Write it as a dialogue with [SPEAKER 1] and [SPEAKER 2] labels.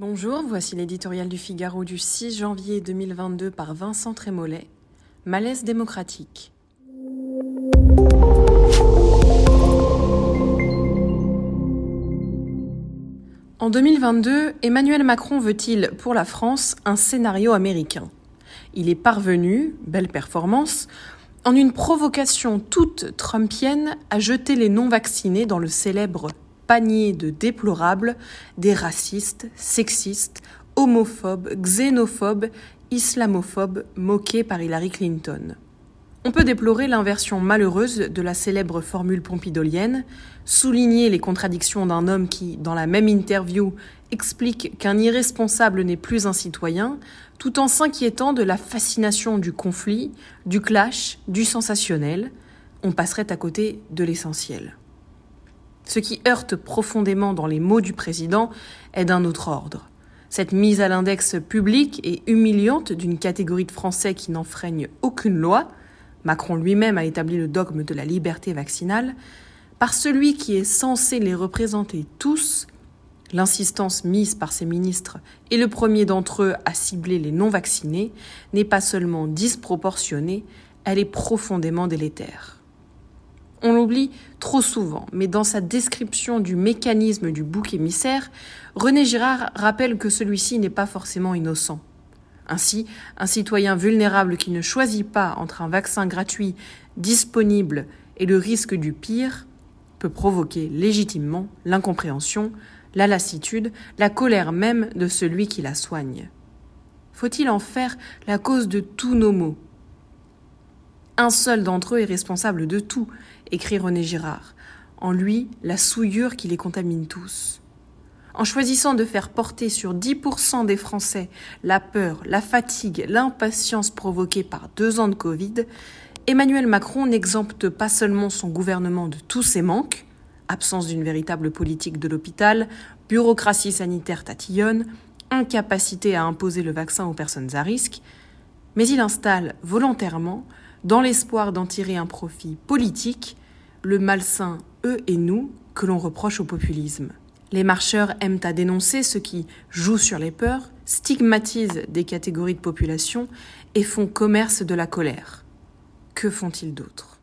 [SPEAKER 1] Bonjour, voici l'éditorial du Figaro du 6 janvier 2022 par Vincent Trémollet. Malaise démocratique. En 2022, Emmanuel Macron veut-il pour la France un scénario américain? Il est parvenu, belle performance, en une provocation toute trumpienne à jeter les non-vaccinés dans le célèbre panier de déplorables des racistes, sexistes, homophobes, xénophobes, islamophobes moqués par Hillary Clinton. On peut déplorer l'inversion malheureuse de la célèbre formule pompidolienne, souligner les contradictions d'un homme qui, dans la même interview, explique qu'un irresponsable n'est plus un citoyen, tout en s'inquiétant de la fascination du conflit, du clash, du sensationnel, on passerait à côté de l'essentiel. Ce qui heurte profondément dans les mots du président est d'un autre ordre. Cette mise à l'index publique et humiliante d'une catégorie de Français qui n'enfreignent aucune loi, Macron lui-même a établi le dogme de la liberté vaccinale, par celui qui est censé les représenter tous, l'insistance mise par ses ministres et le premier d'entre eux à cibler les non-vaccinés n'est pas seulement disproportionnée, elle est profondément délétère. On l'oublie trop souvent, mais dans sa description du mécanisme du bouc émissaire, René Girard rappelle que celui-ci n'est pas forcément innocent. Ainsi, un citoyen vulnérable qui ne choisit pas entre un vaccin gratuit disponible et le risque du pire peut provoquer légitimement l'incompréhension, la lassitude, la colère même de celui qui la soigne. Faut-il en faire la cause de tous nos maux? Un seul d'entre eux est responsable de tout, écrit René Girard. En lui, la souillure qui les contamine tous. En choisissant de faire porter sur 10% des Français la peur, la fatigue, l'impatience provoquée par deux ans de Covid, Emmanuel Macron n'exempte pas seulement son gouvernement de tous ses manques, absence d'une véritable politique de l'hôpital, bureaucratie sanitaire tatillonne, incapacité à imposer le vaccin aux personnes à risque, mais il installe volontairement, dans l'espoir d'en tirer un profit politique, le malsain eux et nous que l'on reproche au populisme. Les marcheurs aiment à dénoncer ceux qui jouent sur les peurs, stigmatisent des catégories de population et font commerce de la colère. Que font-ils d'autre